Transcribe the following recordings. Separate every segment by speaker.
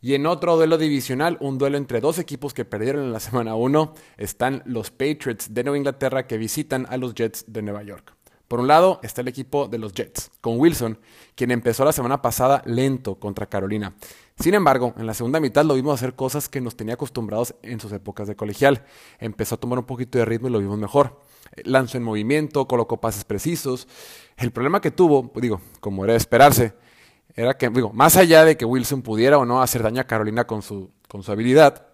Speaker 1: Y en otro duelo divisional, un duelo entre dos equipos que perdieron en la semana 1, están los Patriots de Nueva Inglaterra que visitan a los Jets de Nueva York. Por un lado está el equipo de los Jets, con Wilson, quien empezó la semana pasada lento contra Carolina. Sin embargo, en la segunda mitad lo vimos hacer cosas que nos tenía acostumbrados en sus épocas de colegial. Empezó a tomar un poquito de ritmo y lo vimos mejor. Lanzó en movimiento, colocó pases precisos. El problema que tuvo, digo, como era de esperarse, era que, digo, más allá de que Wilson pudiera o no hacer daño a Carolina con su, con su habilidad,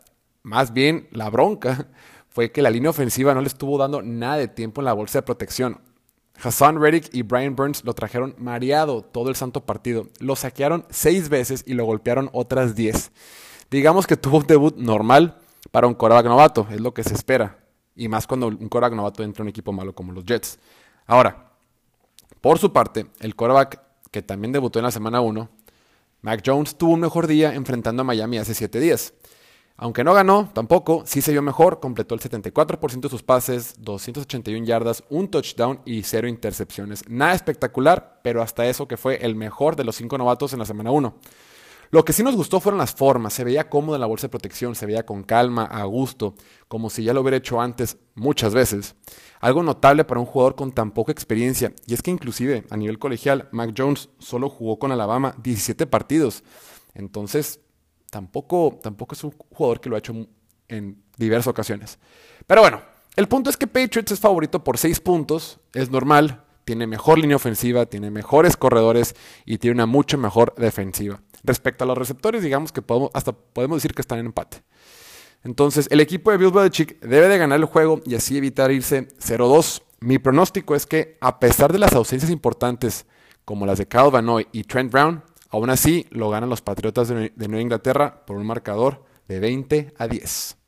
Speaker 1: más bien la bronca fue que la línea ofensiva no le estuvo dando nada de tiempo en la bolsa de protección. Hassan Reddick y Brian Burns lo trajeron mareado todo el santo partido. Lo saquearon seis veces y lo golpearon otras diez. Digamos que tuvo un debut normal para un coreback novato, es lo que se espera. Y más cuando un coreback novato entra en un equipo malo como los Jets. Ahora, por su parte, el coreback que también debutó en la semana 1, Mac Jones tuvo un mejor día enfrentando a Miami hace 7 días. Aunque no ganó, tampoco, sí se vio mejor, completó el 74% de sus pases, 281 yardas, un touchdown y cero intercepciones. Nada espectacular, pero hasta eso que fue el mejor de los cinco novatos en la semana 1. Lo que sí nos gustó fueron las formas, se veía cómodo en la bolsa de protección, se veía con calma, a gusto, como si ya lo hubiera hecho antes muchas veces. Algo notable para un jugador con tan poca experiencia, y es que inclusive a nivel colegial, Mac Jones solo jugó con Alabama 17 partidos. Entonces, tampoco, tampoco es un jugador que lo ha hecho en diversas ocasiones. Pero bueno, el punto es que Patriots es favorito por 6 puntos, es normal, tiene mejor línea ofensiva, tiene mejores corredores y tiene una mucho mejor defensiva. Respecto a los receptores, digamos que podemos, hasta podemos decir que están en empate. Entonces, el equipo de Bill Belichick debe de ganar el juego y así evitar irse 0-2. Mi pronóstico es que, a pesar de las ausencias importantes como las de Kyle Van y Trent Brown, aún así lo ganan los Patriotas de Nueva Inglaterra por un marcador de 20 a 10.